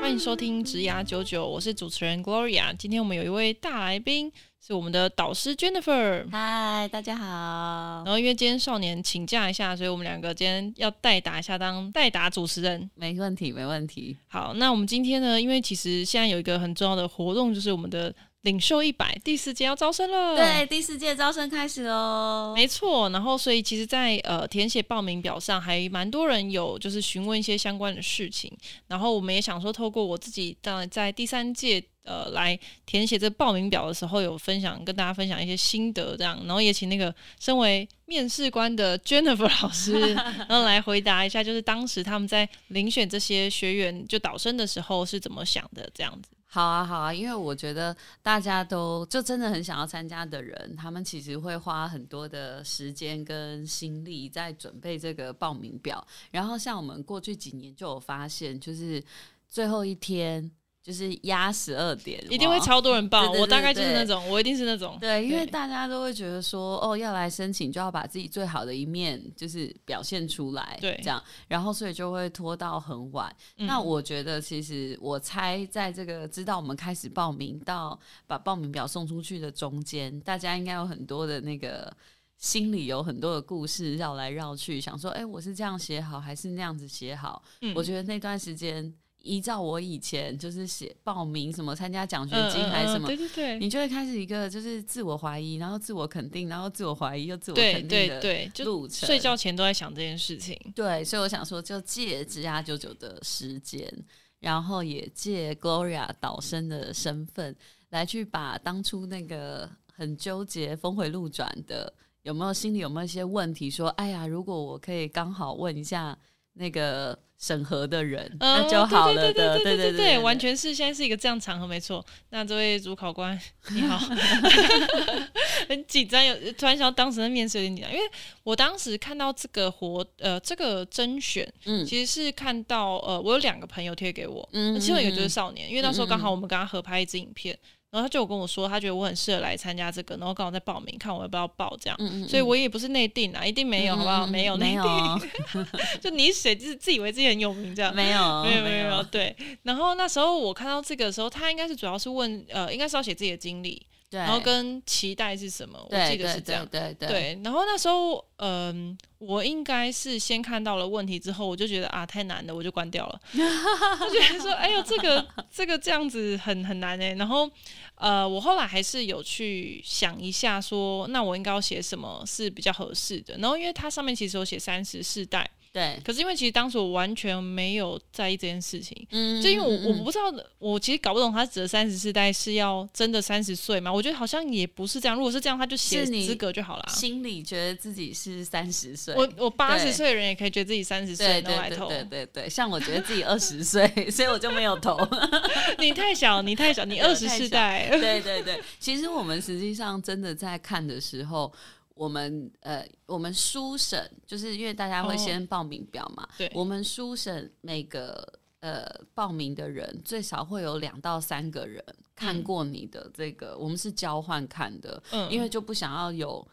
欢迎收听职涯九九，我是主持人 Gloria。今天我们有一位大来宾。是我们的导师 Jennifer，嗨，大家好。然后因为今天少年请假一下，所以我们两个今天要代打一下，当代打主持人。没问题，没问题。好，那我们今天呢，因为其实现在有一个很重要的活动，就是我们的。领袖一百第四届要招生了，对，第四届招生开始喽，没错。然后，所以其实在，在呃填写报名表上，还蛮多人有就是询问一些相关的事情。然后，我们也想说，透过我自己在在第三届呃来填写这报名表的时候，有分享跟大家分享一些心得，这样。然后也请那个身为面试官的 Jennifer 老师，然后来回答一下，就是当时他们在遴选这些学员就导生的时候是怎么想的，这样子。好啊，好啊，因为我觉得大家都就真的很想要参加的人，他们其实会花很多的时间跟心力在准备这个报名表。然后像我们过去几年就有发现，就是最后一天。就是压十二点，一定会超多人报。对对对对，我大概就是那种，我一定是那种。对，因为大家都会觉得说，哦，要来申请就要把自己最好的一面就是表现出来，对，这样，然后所以就会拖到很晚。嗯。那我觉得，其实我猜，在这个知道我们开始报名到把报名表送出去的中间，大家应该有很多的那个心里有很多的故事绕来绕去，想说，哎，我是这样写好还是那样子写好？嗯。我觉得那段时间。依照我以前就是写报名什么参加奖学金还是什么，对对对，你就会开始一个就是自我怀疑，然后自我肯定，然后自我怀疑又自我肯定的路程。睡觉前都在想这件事情。对，所以我想说，就借职涯九九的时间，然后也借 Gloria 导生的身份，来去把当初那个很纠结、峰回路转的，有没有心里有没有一些问题？说，哎呀，如果我可以刚好问一下那个。审核的人，嗯，那就好了的，对对对完全是现在是一个这样场合，没错。那这位主考官 你好，很紧张，有突然想到当时的面试有点紧张，因为我当时看到这个活呃这个甄选，嗯，其实是看到呃我有两个朋友贴给我，嗯，其中一个就是少年，因为那时候刚好我们跟他合拍一支影片。然后他就有跟我说，他觉得我很适合来参加这个，然后刚好在报名，看我要不要报这样。嗯嗯，所以我也不是内定啊，一定没有，嗯、好不好？没有内定，有 就你谁就是自以为自己很有名这样。没有，没有，没有，没有。对。然后那时候我看到这个的时候，他应该是主要是问，呃，应该是要写自己的经历。对，然后跟期待是什么？我记得是这样。对对，对，对，对。然后那时候，嗯、呃，我应该是先看到了问题之后，我就觉得啊，太难了，我就关掉了。我觉得说，哎呦，这个这个这样子很很难哎。然后，呃，我后来还是有去想一下说，说那我应该要写什么是比较合适的。然后，因为它上面其实有写三十四代。对，可是因为其实当时我完全没有在意这件事情，嗯，就因为我我不知道，我其实搞不懂他指的三十世代是要真的三十岁吗？我觉得好像也不是这样。如果是这样，他就写资格就好了。心里觉得自己是三十岁，我我八十岁的人也可以觉得自己三十岁能来投，对对对，对，对，像我觉得自己二十岁，所以我就没有投。你太小，你太小，你二十世代。对对对，其实我们实际上真的在看的时候。我们呃，我们书审就是因为大家会先报名表嘛，对，我们书审每个呃报名的人最少会有两到三个人看过你的这个，我们是交换看的，嗯，因为就不想要有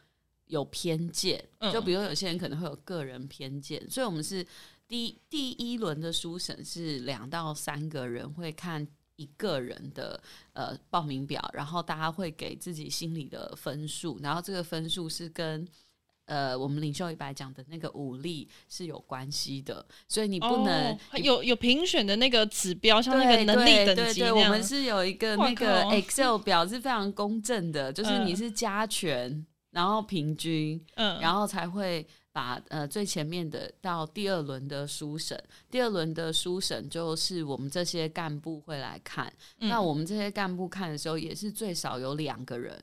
有偏见，就比如有些人可能会有个人偏见，所以我们是第第一轮的书审是两到三个人会看。一个人的呃报名表，然后大家会给自己心里的分数，然后这个分数是跟呃我们领袖一百讲的那个武力是有关系的，所以你不能、哦、有有评选的那个指标，像那个能力等级对，对，对，我们是有一个那个 Excel 表是非常公正的，就是你是加权，然后平均，嗯，然后才会。把呃最前面的到第二轮的书审，第二轮的书审就是我们这些干部会来看。嗯、那我们这些干部看的时候，也是最少有两个人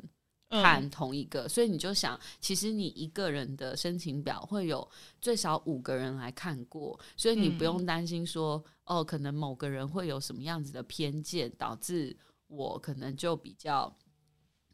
看同一个，嗯、所以你就想，其实你一个人的申请表会有最少五个人来看过，所以你不用担心说、嗯、哦，可能某个人会有什么样子的偏见，导致我可能就比较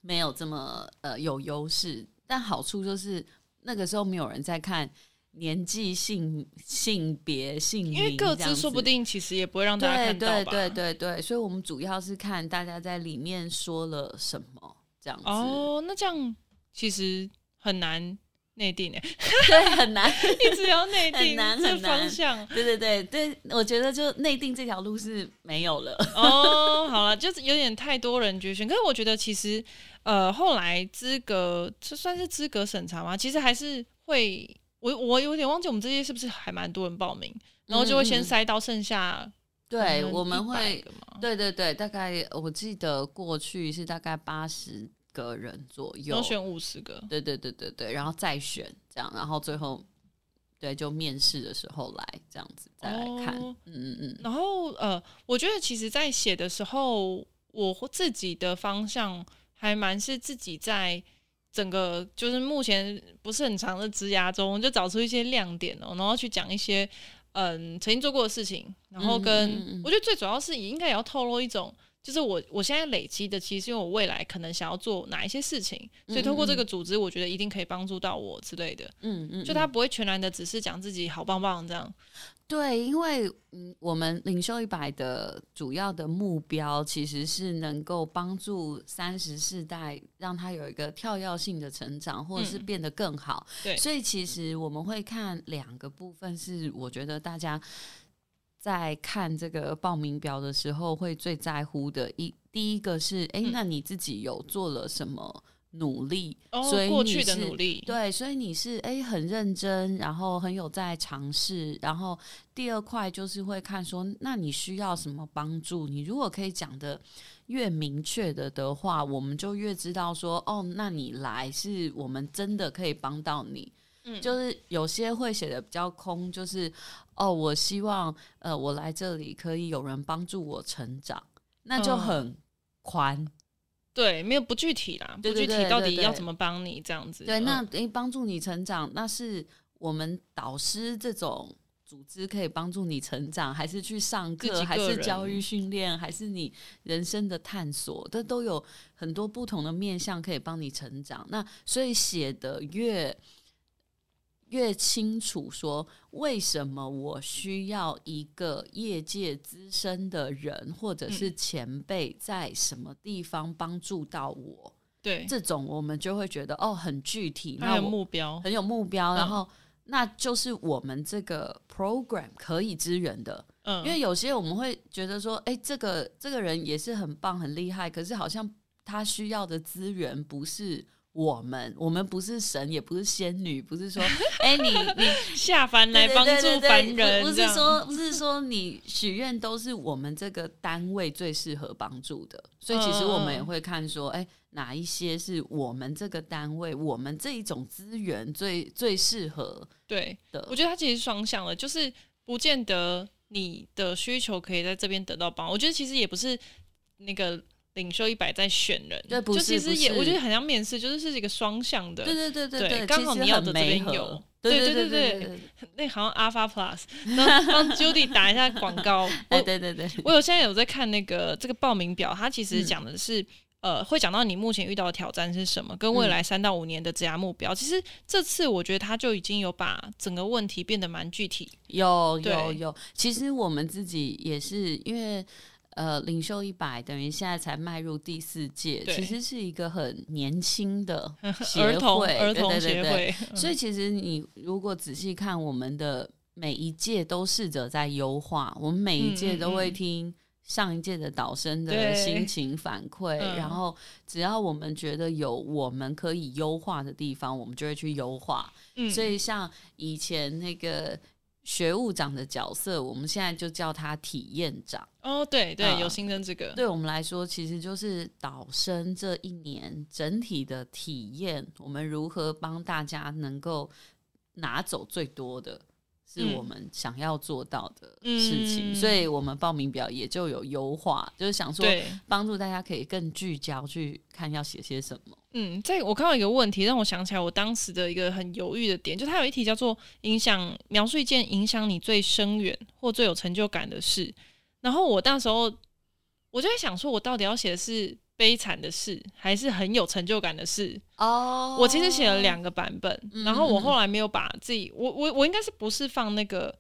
没有这么呃有优势。但好处就是。那个时候没有人在看年纪、性性别、性别，因为各自说不定其实也不会让大家看到吧。对对对对对，所以我们主要是看大家在里面说了什么这样子。哦，那这样其实很难内定诶，对，很难，一直要内定，很难很难方向。对对对对，我觉得就内定这条路是没有了。哦，好了，就是有点太多人决选，可是我觉得其实呃，后来资格这算是资格审查吗？其实还是会。我我有点忘记我们这些是不是还蛮多人报名，然后就会先筛到剩下、嗯。对，我们会，对对对，大概我记得过去是大概八十个人左右，然后选五十个。对对对对对，然后再选这样，然后最后对就面试的时候来这样子再来看。哦、嗯嗯嗯。然后呃，我觉得其实，在写的时候，我自己的方向还蛮是自己在。整个就是目前不是很长的职涯中，就找出一些亮点哦，然后去讲一些嗯曾经做过的事情，然后跟、嗯嗯嗯、我觉得最主要是也应该也要透露一种，就是我我现在累积的，其实是因为我未来可能想要做哪一些事情，所以通过这个组织，我觉得一定可以帮助到我之类的。嗯嗯，就他不会全然的只是讲自己好棒棒这样。对，因为嗯，我们领袖一百的主要的目标其实是能够帮助三十世代，让他有一个跳跃性的成长，或者是变得更好。嗯、对，所以其实我们会看两个部分，是我觉得大家在看这个报名表的时候会最在乎的一第一个是，哎，那你自己有做了什么？努力，哦、所以过去的努力，对，所以你是哎很认真，然后很有在尝试，然后第二块就是会看说，那你需要什么帮助？你如果可以讲的越明确的的话，我们就越知道说，哦，那你来是我们真的可以帮到你。嗯，就是有些会写的比较空，就是哦，我希望呃我来这里可以有人帮助我成长，那就很宽。嗯对，没有不具体啦，不具体到底要怎么帮你这样子？对，那诶，帮助你成长，那是我们导师这种组织可以帮助你成长，还是去上课，还是教育训练，还是你人生的探索？这都有很多不同的面向可以帮你成长。那所以写的越。越清楚说，为什么我需要一个业界资深的人或者是前辈在什么地方帮助到我？对，这种我们就会觉得哦，很具体，很有目标，很有目标，然后那就是我们这个 program 可以支援的。嗯，因为有些我们会觉得说，哎，这个这个人也是很棒、很厉害，可是好像他需要的资源不是。我们我们不是神，也不是仙女，不是说，哎，你你 下凡来帮助凡人，不是说不是说你许愿都是我们这个单位最适合帮助的，所以其实我们也会看说，哎，哪一些是我们这个单位，我们这一种资源最最适合对的。我觉得它其实双向的，就是不见得你的需求可以在这边得到帮。我觉得其实也不是那个。领袖一百在选人，对，不是，就其实也我觉得很像面试，就是是一个双向的，对对对对对，刚好你要的这边有，对对对对，那好像 Alpha Plus，然后帮 Judy 打一下广告，哎对对对，我有现在有在看那个这个报名表，它其实讲的是，呃，会讲到你目前遇到的挑战是什么，跟未来三到五年的职涯目标。其实这次我觉得他就已经有把整个问题变得蛮具体，有有有，其实我们自己也是因为。呃，领袖一百等于现在才迈入第四届，其实是一个很年轻的 协会，儿童儿童协会。对对对，所以其实你如果仔细看，我们的每一届都试着在优化，我们每一届都会听上一届的导生的心 情反馈，然后只要我们觉得有我们可以优化的地方，我们就会去优化。所以像以前那个。学务长的角色，我们现在就叫他体验长。哦，对对，有新增这个。对我们来说，其实就是导生这一年整体的体验，我们如何帮大家能够拿走最多的。是我们想要做到的事情，嗯、所以我们报名表也就有优化，就是想说帮助大家可以更聚焦去看要写些什么。嗯，在我看到一个问题，让我想起来我当时的一个很犹豫的点，就它有一题叫做影响，描述一件影响你最深远或最有成就感的事。然后我那时候我就在想说，我到底要写的是悲惨的事，还是很有成就感的事？哦，我其实写了两个版本，然后我后来没有把自己，我我我应该是不是放那个？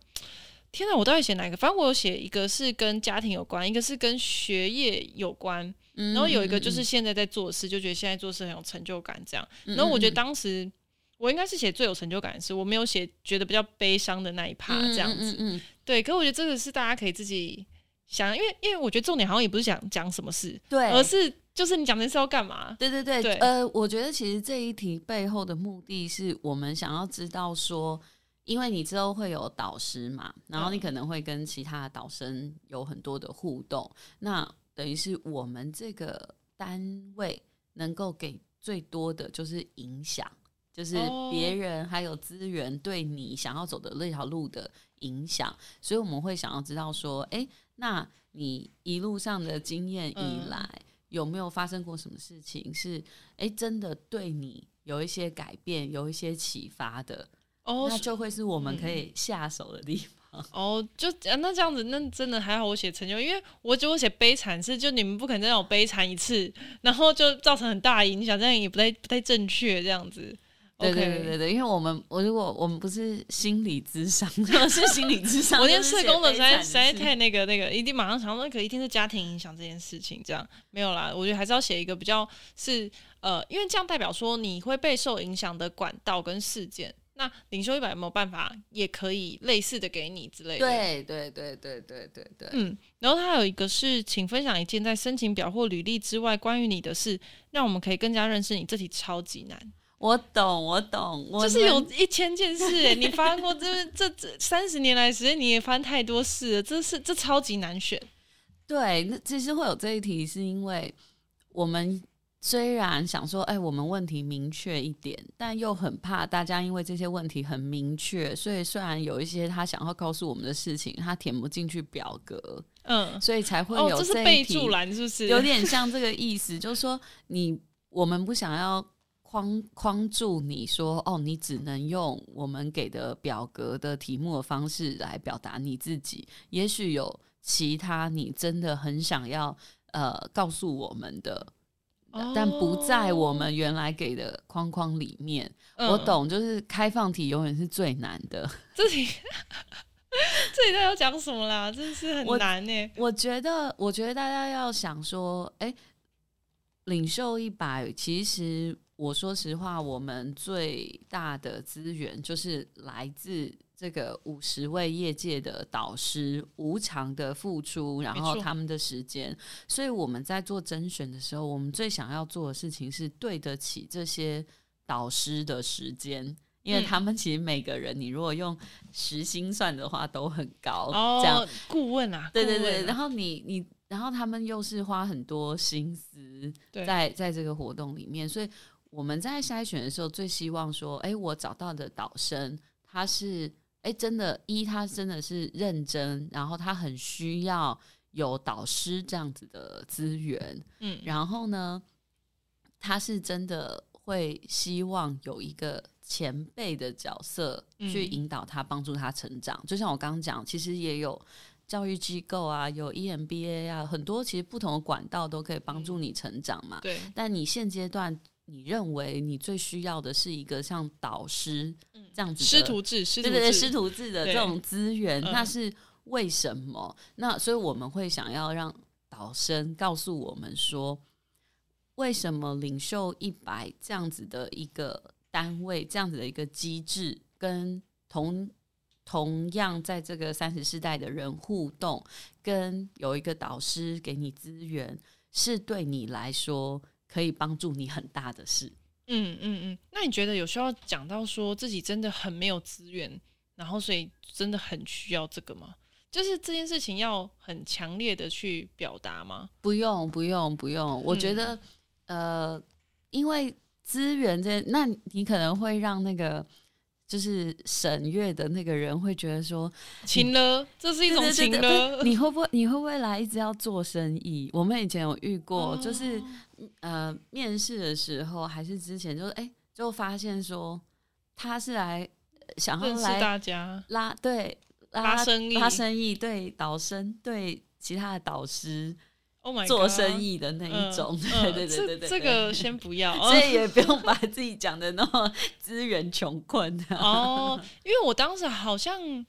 天哪，我到底写哪一个？反正我有写一个是跟家庭有关，一个是跟学业有关，然后有一个就是现在在做事，就觉得现在做事很有成就感这样。然后我觉得当时我应该是写最有成就感的事，我没有写觉得比较悲伤的那一趴这样子。对，可我觉得这个是大家可以自己想，因为因为我觉得重点好像也不是想讲什么事，对，而是就是你讲这事要干嘛？对对对，对呃，我觉得其实这一题背后的目的是我们想要知道说。因为你之后会有导师嘛，然后你可能会跟其他的导生有很多的互动，嗯、那等于是我们这个单位能够给最多的就是影响，就是别人还有资源对你想要走的那条路的影响，所以我们会想要知道说，哎，那你一路上的经验以来，嗯、有没有发生过什么事情是，哎，真的对你有一些改变，有一些启发的？哦，那就会是我们可以下手的地方。哦，就那这样子，那真的还好，我写成就，因为我觉得我写悲惨是，就你们不可能让我悲惨一次，然后就造成很大影响，这样也不太不太正确，这样子。对对对对对，因为我们我如果我们不是心理智商，是心理智商，我连社工的实在实在太那个那个，一定马上想到那个一定是家庭影响这件事情，这样没有啦，我觉得还是要写一个比较是呃，因为这样代表说你会被受影响的管道跟事件。那领袖一百有没有办法，也可以类似的给你之类的？对对对对对对对。嗯，然后他有一个是，请分享一件在申请表或履历之外关于你的事，让我们可以更加认识你。这题超级难。我懂，我懂，我就是有一千件事哎，你发生过这这这三十年来时间你也发生太多事了，这是这超级难选。对，那其实会有这一题，是因为我们。虽然想说，哎，我们问题明确一点，但又很怕大家因为这些问题很明确，所以虽然有一些他想要告诉我们的事情，他填不进去表格，嗯，所以才会有这一题，哦，这是备注栏，是不是？有点像这个意思，就是说你我们不想要框框住你说，哦，你只能用我们给的表格的题目的方式来表达你自己，也许有其他你真的很想要呃告诉我们的。但不在我们原来给的框框里面。嗯、我懂，就是开放题永远是最难的。这题，这里要讲什么啦？真是很难呢。我觉得，我觉得大家要想说，哎、欸，领袖一百，其实我说实话，我们最大的资源就是来自。这个五十位业界的导师无偿的付出，然后他们的时间，所以我们在做甄选的时候，我们最想要做的事情是对得起这些导师的时间，因为他们其实每个人，你如果用时薪算的话，都很高。哦，这样顾问啊，对对对，然后你你，然后他们又是花很多心思在在这个活动里面，所以我们在筛选的时候，最希望说，哎，我找到的导生他是。哎，真的，一他真的是认真，然后他很需要有导师这样子的资源，嗯，然后呢，他是真的会希望有一个前辈的角色去引导他，帮助他成长。嗯，就像我刚刚讲，其实也有教育机构啊，有 EMBA 啊，很多其实不同的管道都可以帮助你成长嘛。对，但你现阶段。你认为你最需要的是一个像导师这样子的师徒制，师对对对，师徒制的这种资源，那是为什么？那所以我们会想要让导生告诉我们说，为什么领袖一百这样子的一个单位，这样子的一个机制，跟同同样在这个三十世代的人互动，跟有一个导师给你资源，是对你来说。可以帮助你很大的事。嗯嗯嗯，那你觉得有需要讲到说自己真的很没有资源，然后所以真的很需要这个吗？就是这件事情要很强烈的去表达吗？不用不用不用，我觉得、嗯、呃，因为资源这，那你可能会让那个。就是审阅的那个人会觉得说，情了，这是一种情勒。你会不会，你会不会来一直要做生意？我们以前有遇过，哦、就是呃，面试的时候还是之前，就是哎、欸，就发现说他是来想要来大家拉对拉，拉生意，拉生意对导生对其他的导师做生意的那一种。对对对对对，这个先不要，所以也不用把自己讲的那么资源穷困哦。因为我当时好像，因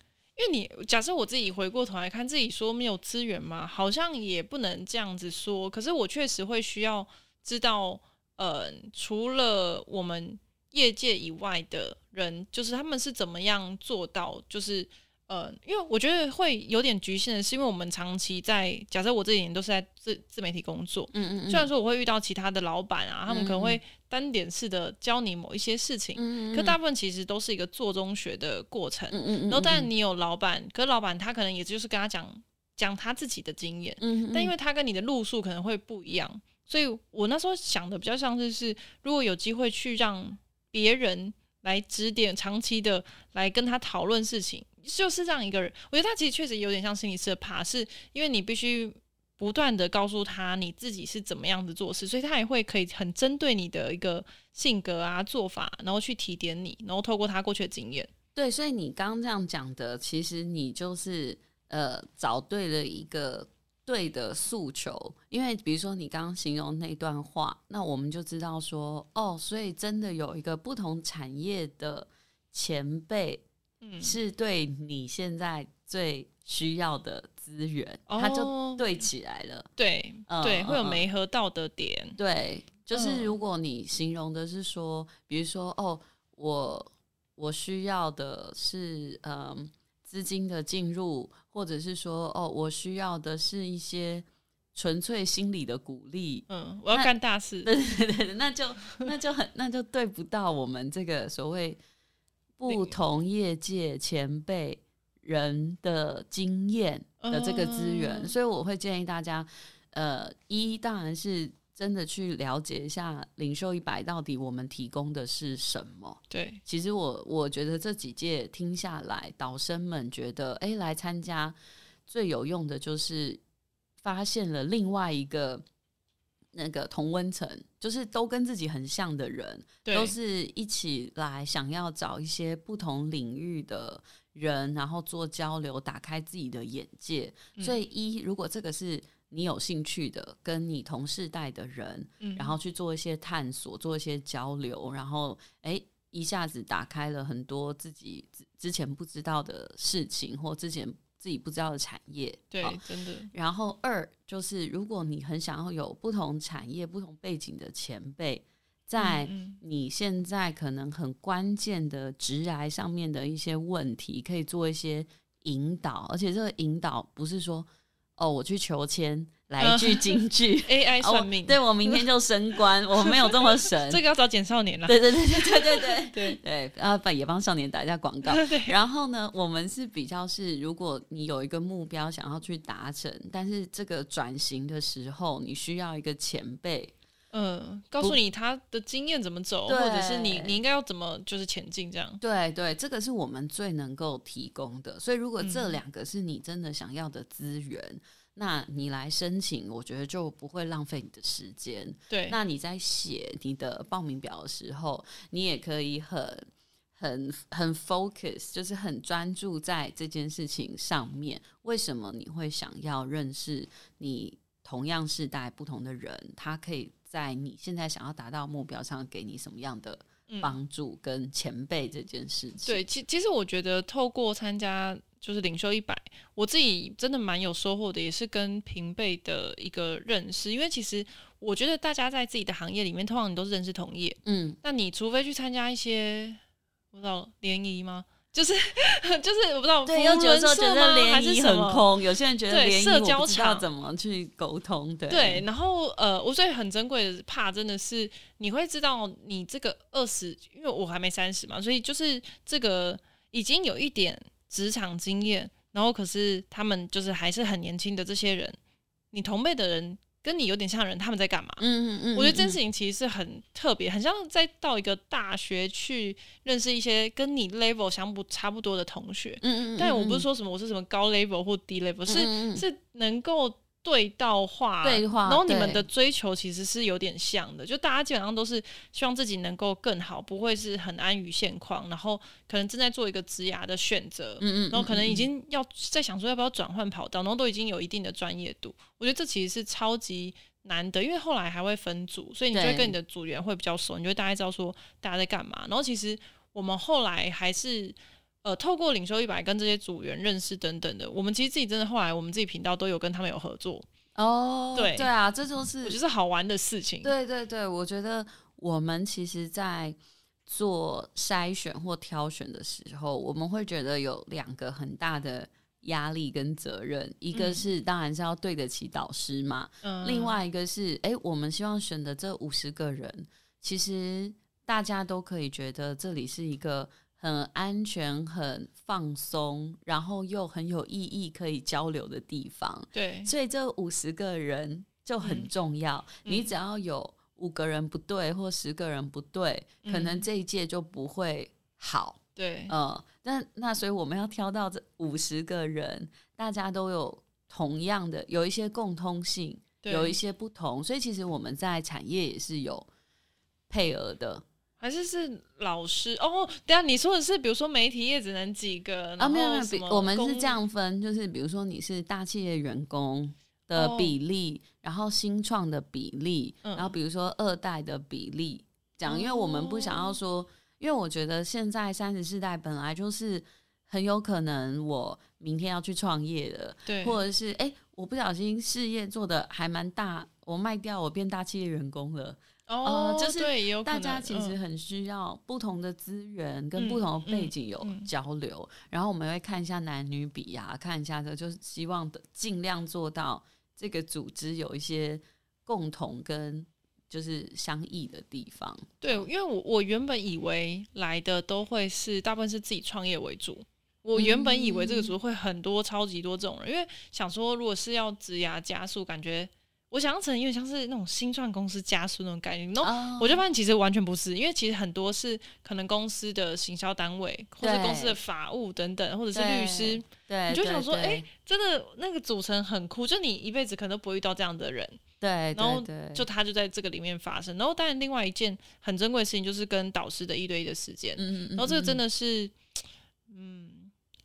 为你假设我自己回过头来看，自己说没有资源嘛，好像也不能这样子说。可是我确实会需要知道，呃，除了我们。业界以外的人，就是他们是怎么样做到？就是呃，因为我觉得会有点局限的是，因为我们长期在假设我这几年都是在自自媒体工作，嗯嗯，嗯，虽然说我会遇到其他的老板啊，他们可能会单点式的教你某一些事情，嗯嗯，可大部分其实都是一个做中学的过程，嗯嗯，嗯，然后当然你有老板，可是老板他可能也就是跟他讲讲他自己的经验，嗯，嗯，但因为他跟你的路数可能会不一样，所以我那时候想的比较像是是，如果有机会去让。别人来指点，长期的来跟他讨论事情，就是这样一个人。我觉得他其实确实有点像心理师的爬，是因为你必须不断的告诉他你自己是怎么样子做事，所以他也会可以很针对你的一个性格啊做法，然后去提点你，然后透过他过去的经验。对，所以你刚刚这样讲的，其实你就是呃找对了一个。对的诉求，因为比如说你刚刚形容那段话，那我们就知道说，哦，所以真的有一个不同产业的前辈，嗯，是对你现在最需要的资源，它就对起来了，对，嗯、对，会有没合到的点，嗯，对，就是如果你形容的是说，比如说，哦，我我需要的是，嗯。资金的进入，或者是说，哦，我需要的是一些纯粹心理的鼓励。嗯，我要干大事。对对对，那就那就很那就对不到我们这个所谓不同业界前辈人的经验的这个资源，嗯，所以我会建议大家，呃，一当然是。真的去了解一下领袖一百到底我们提供的是什么？对，其实我我觉得这几届听下来，导生们觉得，哎，来参加最有用的就是发现了另外一个那个同温层，就是都跟自己很像的人，都是一起来想要找一些不同领域的人，然后做交流，打开自己的眼界。嗯、所以一，如果这个是。你有兴趣的，跟你同世代的人，嗯，然后去做一些探索，做一些交流，然后诶，一下子打开了很多自己之前不知道的事情，或之前自己不知道的产业。对，真的。然后二就是，如果你很想要有不同产业、不同背景的前辈，在你现在可能很关键的直癌上面的一些问题，可以做一些引导，而且这个引导不是说。哦，我去求签，来一句京剧，AI 算命。对我明天就升官，我没有这么神。这个要找简少年了。对对对对对对对 对。啊，也帮少年打一下广告。然后呢，我们是比较是，如果你有一个目标想要去达成，但是这个转型的时候，你需要一个前辈，嗯，告诉你他的经验怎么走，或者是你你应该要怎么就是前进这样。对对，这个是我们最能够提供的。所以如果这两个是你真的想要的资源。那你来申请，我觉得就不会浪费你的时间。对，那你在写你的报名表的时候，你也可以很、很、很 focus，就是很专注在这件事情上面。为什么你会想要认识你同样世代不同的人？他可以在你现在想要达到目标上给你什么样的帮助跟前辈这件事情？对，其其实我觉得透过参加。就是领袖一百，我自己真的蛮有收获的，也是跟平辈的一个认识。因为其实我觉得大家在自己的行业里面，通常你都是认识同业，嗯，那你除非去参加一些不知道联谊吗？就是 就是我不知道，对，有时候觉得联谊很空，有些人觉得联谊社交场怎么去沟通？对对，然后呃，我所以很珍贵的怕真的是你会知道你这个二十，因为我还没三十嘛，所以就是这个已经有一点。职场经验，然后可是他们就是还是很年轻的这些人，你同辈的人跟你有点像的人，他们在干嘛？嗯嗯嗯，我觉得这件事情其实是很特别，很像在到一个大学去认识一些跟你 level 相不差不多的同学。嗯嗯，但我不是说什么我是什么高 level 或低 level，是是能够对到话，对话，然后你们的追求其实是有点像的，就大家基本上都是希望自己能够更好，不会是很安于现况，然后可能正在做一个职涯的选择，嗯嗯，然后可能已经要在想说要不要转换跑道，然后都已经有一定的专业度。我觉得这其实是超级难得，因为后来还会分组，所以你就会跟你的组员会比较熟，你就会大概知道说大家在干嘛。然后其实我们后来还是。呃，透过领袖一百跟这些组员认识等等的，我们其实自己真的后来我们自己频道都有跟他们有合作哦。对对啊，这就是就是好玩的事情。对对对，我觉得我们其实，在做筛选或挑选的时候，我们会觉得有两个很大的压力跟责任，一个是当然是要对得起导师嘛，嗯，另外一个是哎，我们希望选的这五十个人，其实大家都可以觉得这里是一个。很安全、很放松，然后又很有意义可以交流的地方。对，所以这五十个人就很重要。嗯、你只要有五个人不对，或十个人不对，嗯、可能这一届就不会好。对，嗯，那那所以我们要挑到这五十个人，大家都有同样的，有一些共通性，有一些不同。所以其实我们在产业也是有配额的。还是是老师哦？对啊，你说的是，比如说媒体业只能几个啊？没有没有，我们是这样分，就是比如说你是大企业员工的比例，哦、然后新创的比例，嗯、然后比如说二代的比例，讲，因为我们不想要说，哦、因为我觉得现在三十四代本来就是很有可能我明天要去创业的，对，或者是哎，我不小心事业做的还蛮大，我卖掉，我变大企业员工了。哦，就是大家其实很需要不同的资源跟不同的背景有交流，然后我们会看一下男女比啊，看一下这就是希望的尽量做到这个组织有一些共同跟就是相异的地方。对，因为我我原本以为来的都会是大部分是自己创业为主，我原本以为这个组会很多超级多这种人，因为想说如果是要职涯加速，感觉。我想象成有点像是那种新创公司加速那种概念，然后我就发现其实完全不是，因为其实很多是可能公司的行销单位，或者公司的法务等等，或者是律师，对，你就想说，哎，真的那个组成很酷，就你一辈子可能都不会遇到这样的人，对，然后就他就在这个里面发生，然后当然另外一件很珍贵的事情就是跟导师的一对一的时间，嗯，然后这个真的是，嗯。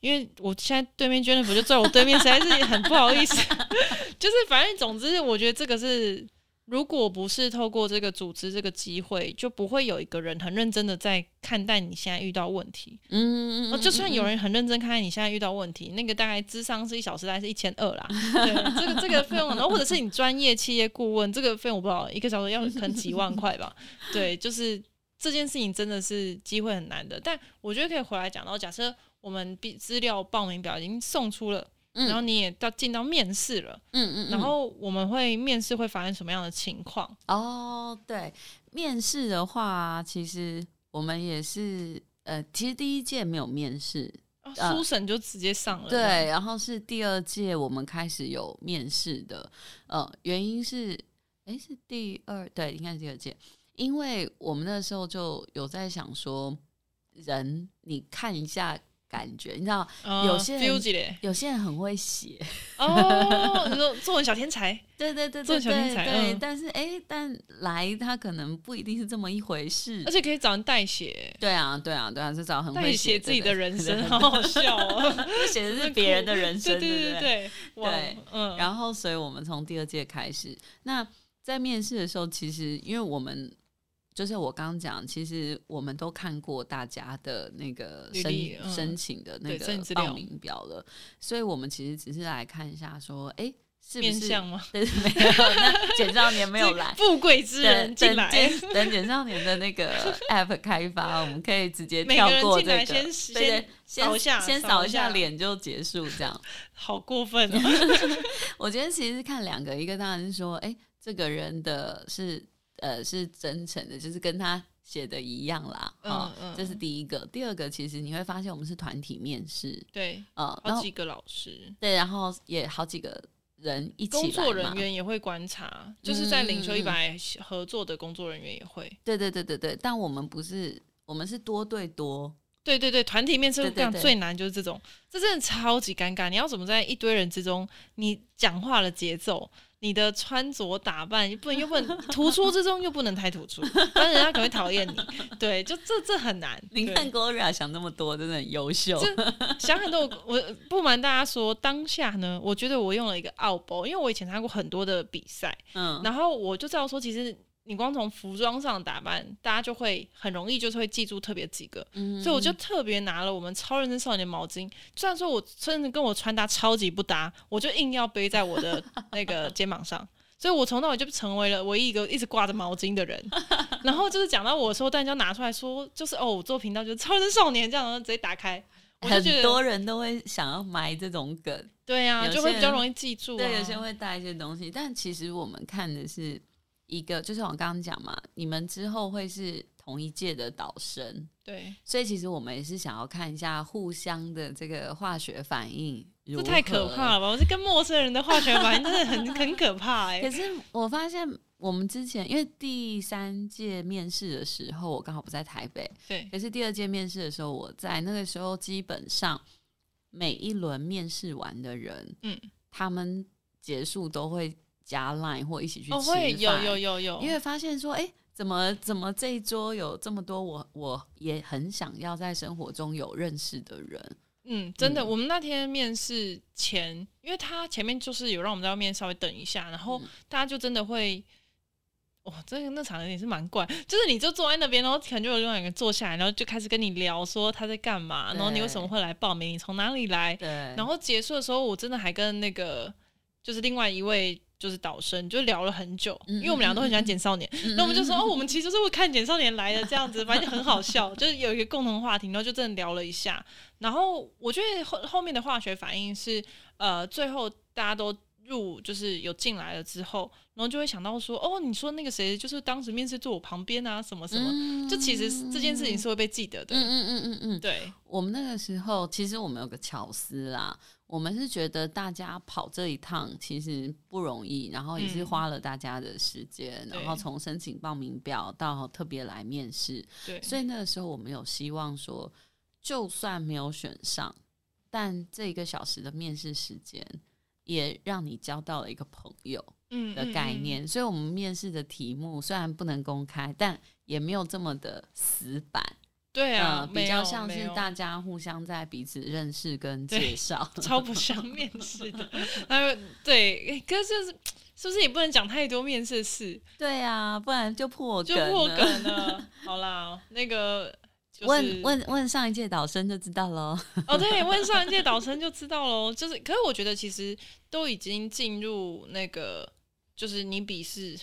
因为我现在对面 Jennifer 就在我对面，实在是很不好意思。就是反正总之，我觉得这个是，如果不是透过这个组织这个机会，就不会有一个人很认真的在看待你现在遇到问题。嗯嗯嗯。就算有人很认真看待你现在遇到问题，那个大概智商是一小时大概是一千二啦。对，这个这个费用，然后或者是你专业企业顾问，这个费用我不知道，一个小时要可能几万块吧。对，就是这件事情真的是机会很难的。但我觉得可以回来讲到，假设。我们比资料报名表已经送出了，嗯、然后你也到进到面试了，嗯嗯，嗯然后我们会面试会发生什么样的情况？哦，对，面试的话，其实我们也是，呃，其实第一届没有面试，哦、初审就直接上了，对，然后是第二届我们开始有面试的，呃，原因是，诶，是第二，对，应该是第二届，因为我们那时候就有在想说，人你看一下。感觉你知道，有些人有些人很会写。哦，你说作文小天才，对对对对对对，但是哎，但来他可能不一定是这么一回事，而且可以找人代写，对啊对啊对啊，是找很会写自己的人生，好好笑哦，写的是别人的人生，对对对对对，嗯，然后所以我们从第二届开始，那在面试的时候，其实因为我们。就是我刚刚讲，其实我们都看过大家的那个申历申请的那个报名表了，所以我们其实只是来看一下，说，哎，是不是？面向吗？对，没有。那简少年没有 来，富贵之人进来。等简少年的那个 app 开发，我们可以直接跳过这个，先先扫一下，先扫一下脸就结束，这样。好过分哦！我觉得其实是看两个，一个当然是说，哎，这个人的是。呃，是真诚的，就是跟他写的一样啦。嗯嗯，这是第一个。第二个，其实你会发现我们是团体面试，对，呃，好几个老师，对，然后也好几个人一起来，工作人员也会观察，就是在领袖一百合作的工作人员也会。对对对对对，但我们不是，我们是多对多。对对对，团体面试这样最难就是这种，这真的超级尴尬。你要怎么在一堆人之中，你讲话的节奏？你的穿着打扮又不能又不能突出之中又不能太突出，不然人家可能会讨厌你。对，就这这很难。你看 Gloria 想那么多，真的很优秀。想很多，我不瞒大家说，当下呢，我觉得我用了一个奥包，因为我以前参加过很多的比赛，嗯，然后我就知道说，其实。你光从服装上打扮，大家就会很容易就是会记住特别几个，嗯、所以我就特别拿了我们超认真少年毛巾，虽然说我真的跟我穿搭超级不搭，我就硬要背在我的 那个肩膀上，所以我从那我就成为了唯一一个一直挂着毛巾的人。然后就是讲到我的时候，大家拿出来说，就是哦，我做频道就是超认真少年这样，然后直接打开，我就觉得很多人都会想要买这种梗，对呀、啊，就会比较容易记住、啊，对，有些人会带一些东西，但其实我们看的是。一个就是我刚刚讲嘛，你们之后会是同一届的导生，对，所以其实我们也是想要看一下互相的这个化学反应。这太可怕了吧！我是跟陌生人的化学反应真的很 很可怕哎、欸。可是我发现我们之前因为第三届面试的时候，我刚好不在台北，对。可是第二届面试的时候，我在那个时候，基本上每一轮面试完的人，嗯，他们结束都会。加 line 或一起去吃饭，哦，会有有有有，因为发现说，哎、欸，怎么怎么这一桌有这么多我我也很想要在生活中有认识的人，嗯，真的，嗯、我们那天面试前，因为他前面就是有让我们在外面稍微等一下，然后大家就真的会，哇，这个那场也是蛮怪，就是你就坐在那边，然后可能就有另外一个人坐下来，然后就开始跟你聊说他在干嘛，然后你为什么会来报名，你从哪里来，对，然后结束的时候，我真的还跟那个就是另外一位。就是导生就聊了很久，因为我们俩都很喜欢简少年，那、嗯、我们就说哦，我们其实是会看简少年来的这样子，反正就很好笑，就是有一个共同话题，然后就真的聊了一下。然后我觉得后后面的化学反应是，呃，最后大家都入就是有进来了之后，然后就会想到说，哦，你说那个谁就是当时面试坐我旁边啊，什么什么，嗯、就其实这件事情是会被记得的。嗯嗯嗯嗯嗯，对，我们那个时候其实我们有个巧思啦。我们是觉得大家跑这一趟其实不容易，然后也是花了大家的时间，嗯、然后从申请报名表到特别来面试，对，所以那个时候我们有希望说，就算没有选上，但这一个小时的面试时间也让你交到了一个朋友，嗯的概念。嗯嗯嗯，所以我们面试的题目虽然不能公开，但也没有这么的死板。对啊、呃，比较像是大家互相在彼此认识跟介绍，超不像面试的。呃，对，可是就是是不是也不能讲太多面试事？对啊，不然就破梗就破梗了。好啦，那个、就是、问问问上一届导生就知道喽。哦，对，问上一届导生就知道喽。就是，可是我觉得其实都已经进入那个，就是你笔试。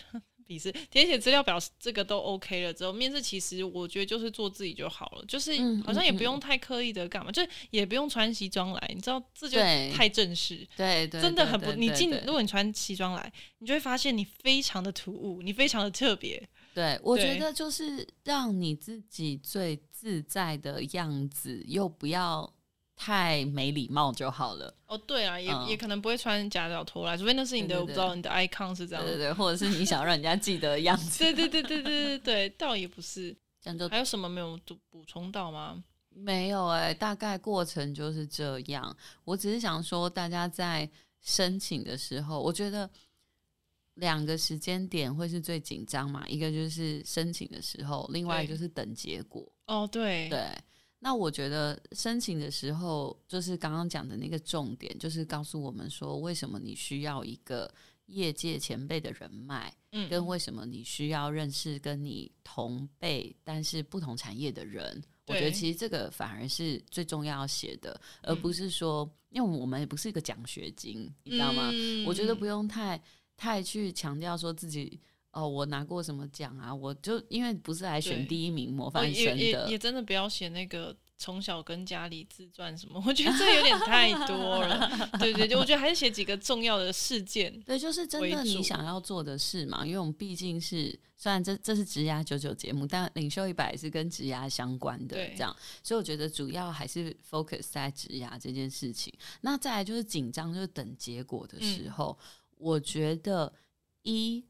笔试填写资料表，这个都 OK 了之后，面试其实我觉得就是做自己就好了，就是好像也不用太刻意的干嘛，嗯嗯嗯，就也不用穿西装来，你知道这就太正式，对对，真的很不。你进如果你穿西装来，你就会发现你非常的突兀，你非常的特别。对，我觉得就是让你自己最自在的样子，又不要。太没礼貌就好了。哦，对啊，也、嗯、也可能不会穿夹脚拖来，除非那是你的，我不知道你的 icon 是这样。对对对，或者是你想要让人家记得的样子。对对对对对对对，倒也不是。这样就还有什么没有补补充到吗？没有哎、欸，大概过程就是这样。我只是想说，大家在申请的时候，我觉得两个时间点会是最紧张嘛。一个就是申请的时候，另外就是等结果。哦，对对。那我觉得申请的时候，就是刚刚讲的那个重点，就是告诉我们说，为什么你需要一个业界前辈的人脉，嗯，跟为什么你需要认识跟你同辈但是不同产业的人。我觉得其实这个反而是最重要写的，而不是说，因为我们也不是一个奖学金，你知道吗？嗯，我觉得不用太太去强调说自己。哦，我拿过什么奖啊？我就因为不是来选第一名模范生的，也也，也真的不要写那个从小跟家里自传什么，我觉得这有点太多了。对对对，我觉得还是写几个重要的事件。对，就是真的你想要做的事嘛。因为我们毕竟是虽然这这是职涯九九节目，但领袖一百也是跟职涯相关的，这样。所以我觉得主要还是 focus 在职涯这件事情。那再来就是紧张，就是等结果的时候，嗯、我觉得一。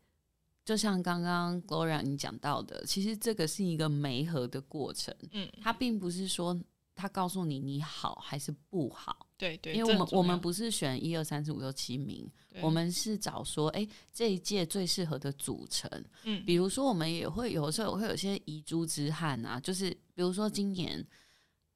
就像刚刚 Gloria 你讲到的，其实这个是一个媒合的过程，嗯，它并不是说他告诉你你好还是不好。对对，因为我们我们不是选一二三四五六七名，我们是找说，哎，这一届最适合的组成。嗯，比如说我们也会有时候会有些遗珠之憾啊，就是比如说今年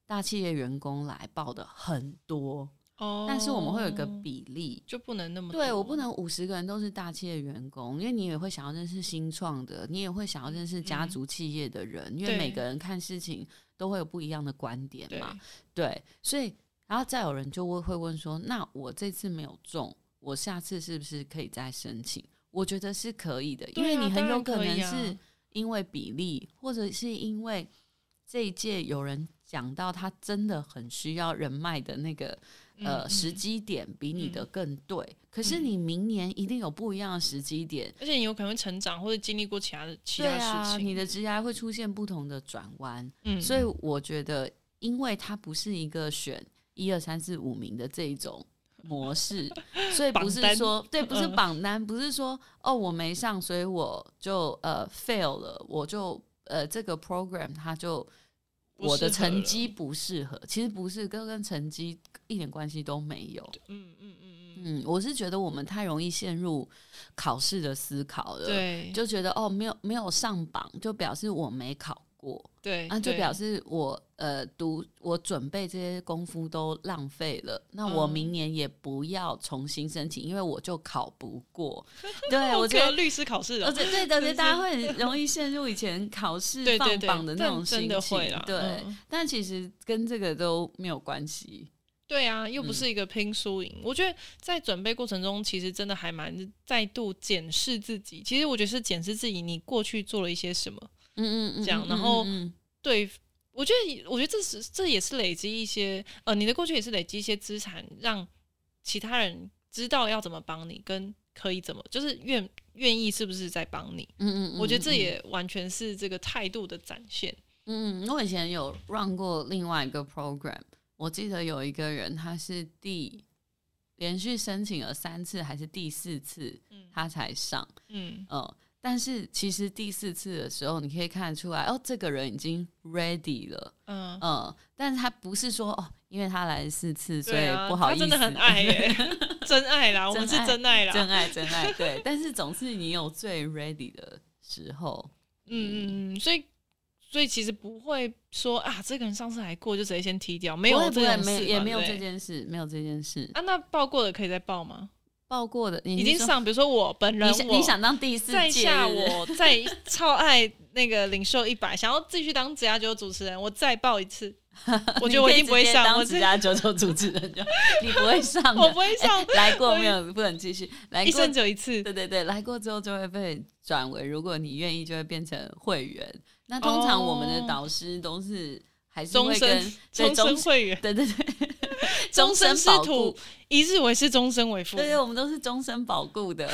大企业员工来报的很多。哦，但是我们会有一个比例，就不能那么。对，我不能五十个人都是大企业员工，因为你也会想要认识新创的，你也会想要认识家族企业的人，嗯、因为每个人看事情都会有不一样的观点嘛。对，对，所以然后再有人就会会问说，那我这次没有中，我下次是不是可以再申请？我觉得是可以的，因为你很有可能是因为比例，或者是因为这一届有人讲到他真的很需要人脉的那个。呃，时机点比你的更对，嗯、可是你明年一定有不一样的时机点，而且你有可能会成长或者经历过其他的其他事情，啊、你的职涯会出现不同的转弯。嗯，所以我觉得，因为它不是一个选一二三四五名的这一种模式，所以不是说对，不是榜单，不是说哦我没上，所以我就呃 fail 了，我就呃这个 program 它就。我的成绩不适合，其实不是跟跟成绩一点关系都没有。嗯嗯嗯嗯嗯，我是觉得我们太容易陷入考试的思考了，对，就觉得哦，没有没有上榜，就表示我没考。过对，那就表示我呃读我准备这些功夫都浪费了。那我明年也不要重新申请，因为我就考不过。对，我觉得律师考试，而且对的，对，大家会很容易陷入以前考试放榜的那种心情。对，但其实跟这个都没有关系。对啊，又不是一个拼输赢。我觉得在准备过程中，其实真的还蛮再度检视自己。其实我觉得是检视自己，你过去做了一些什么。嗯嗯嗯，这样，然后对，我觉得，我觉得这是这也是累积一些，呃，你的过去也是累积一些资产，让其他人知道要怎么帮你，跟可以怎么，就是愿愿意是不是在帮你。嗯嗯，我觉得这也完全是这个态度的展现。嗯嗯，我以前有 run 过另外一个 program，我记得有一个人他是第连续申请了三次还是第四次，他才上。嗯嗯。呃但是其实第四次的时候，你可以看得出来，哦，这个人已经 ready 了，嗯嗯，但是他不是说哦，因为他来四次，所以不好意思，他真的很爱耶，真爱啦，我们是真爱啦，真爱真爱，对。但是总是你有最 ready 的时候，嗯嗯嗯，所以所以其实不会说啊，这个人上次来过，就直接先踢掉，没有这件事，也没有这件事，没有这件事啊。那报过的可以再报吗？报过的，已经上。比如说我本人，你你想当第四届，在下我再超爱那个领袖一百，想要继续当职涯九主持人，我再报一次。我觉得我一定不会上。我职涯九九主持人就你不会上，我不会上。来过没有？不能继续。来过一生只有一次。对对对，来过之后就会被转为，如果你愿意，就会变成会员。那通常我们的导师都是还是会跟终身会员。对对对。终身师徒，一日为师，终身为父。对对，我们都是终身保固的。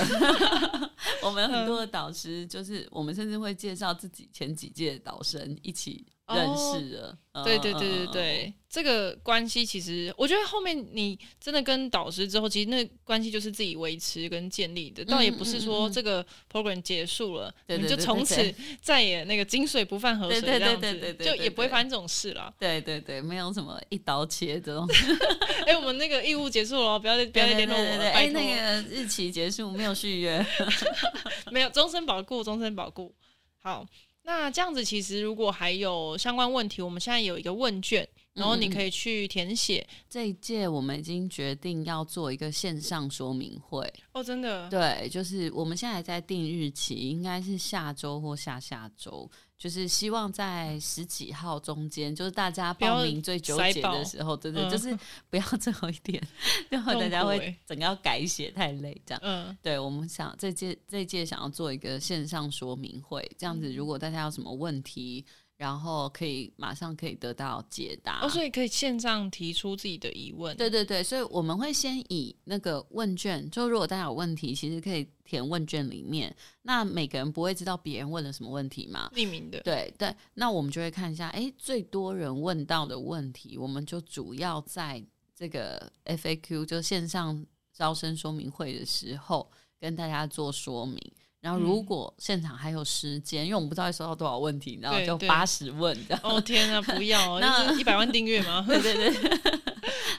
我们很多的导师，就是我们甚至会介绍自己前几届的导生一起。认识了，哦、对对对对对，嗯、这个关系其实，我觉得后面你真的跟导师之后，其实那关系就是自己维持跟建立的，倒也不是说这个 program 结束了，你、嗯、就从此再也那个井水不犯河水这样子，就也不会发生这种事了。对对对，没有什么一刀切这种。哎，我们那个义务结束了，不要再不要再联络我了。哎，那个日期结束，没有续约，没有终身保固，终身保固，好。那这样子，其实如果还有相关问题，我们现在有一个问卷，然后你可以去填写。嗯、这一届我们已经决定要做一个线上说明会哦，真的？对，就是我们现在在定日期，应该是下周或下下周。就是希望在十几号中间，就是大家报名最纠结的时候，对对，就是不要最后一点，最后大家会整个要改写太累，这样。嗯，对，我们想这届这届想要做一个线上说明会，这样子如果大家有什么问题。然后可以马上可以得到解答，哦，所以可以线上提出自己的疑问。对对对，所以我们会先以那个问卷，就如果大家有问题，其实可以填问卷里面。那每个人不会知道别人问了什么问题嘛？匿名的。对对，那我们就会看一下，哎，最多人问到的问题，我们就主要在这个 FAQ，就线上招生说明会的时候跟大家做说明。然后如果现场还有时间，嗯、因为我们不知道会收到多少问题，然后就八十问这样。哦天啊，不要！那一百万订阅吗？对对对，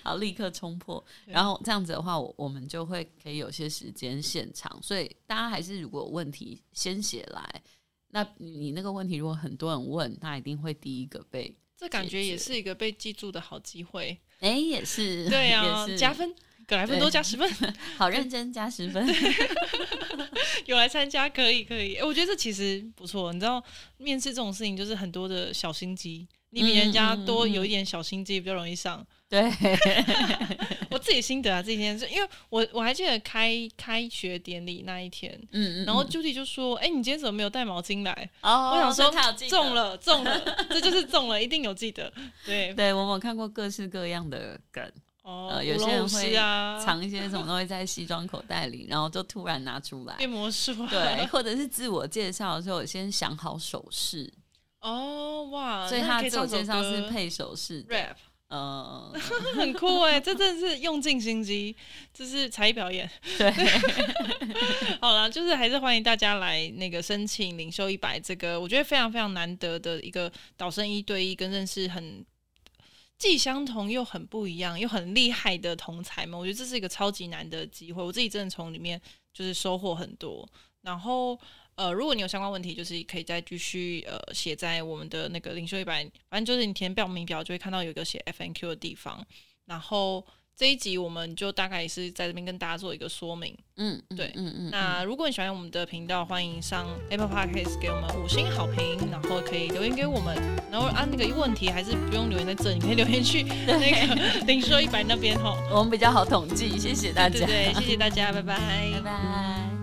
好，立刻冲破。然后这样子的话，我我们就会可以有些时间现场。所以大家还是如果有问题先写来，那你那个问题如果很多人问，那一定会第一个被。这感觉也是一个被记住的好机会。哎，也是。对啊，加分。格莱芬多加十分，好认真加十分，有来参加可以可以，我觉得这其实不错。你知道面试这种事情就是很多的小心机，你比人家多有一点小心机比较容易上。对，我自己心得啊，这几天是因为我我还记得开开学典礼那一天，嗯嗯，然后 Judy 就说：“哎，你今天怎么没有带毛巾来？”哦，我想说中了中了，这就是中了，一定有记得。对对，我有看过各式各样的梗。哦、呃，有些人会藏一些什么东西在西装口袋里，然后就突然拿出来变魔术，对，或者是自我介绍的时候先想好手势。哦哇，所以他自我介绍是配手势 rap，呃，很酷哎，这真的是用尽心机，这是才艺表演。对，好了，就是还是欢迎大家来那个申请领袖一百这个，我觉得非常非常难得的一个导生一对一跟认识很。既相同又很不一样，又很厉害的同才们，我觉得这是一个超级难的机会。我自己真的从里面就是收获很多。然后，呃，如果你有相关问题，就是可以再继续呃写在我们的那个领袖一百，反正就是你填报名表就会看到有一个写 FNQ 的地方。然后。这一集我们就大概也是在这边跟大家做一个说明，嗯，对，嗯嗯。那如果你喜欢我们的频道，欢迎上 Apple Podcast 给我们五星好评，然后可以留言给我们，然后按那个问题还是不用留言在这，你可以留言去 那个零说一百那边吼，我们比较好统计。谢谢大家，对，对，对，谢谢大家，拜拜，拜拜。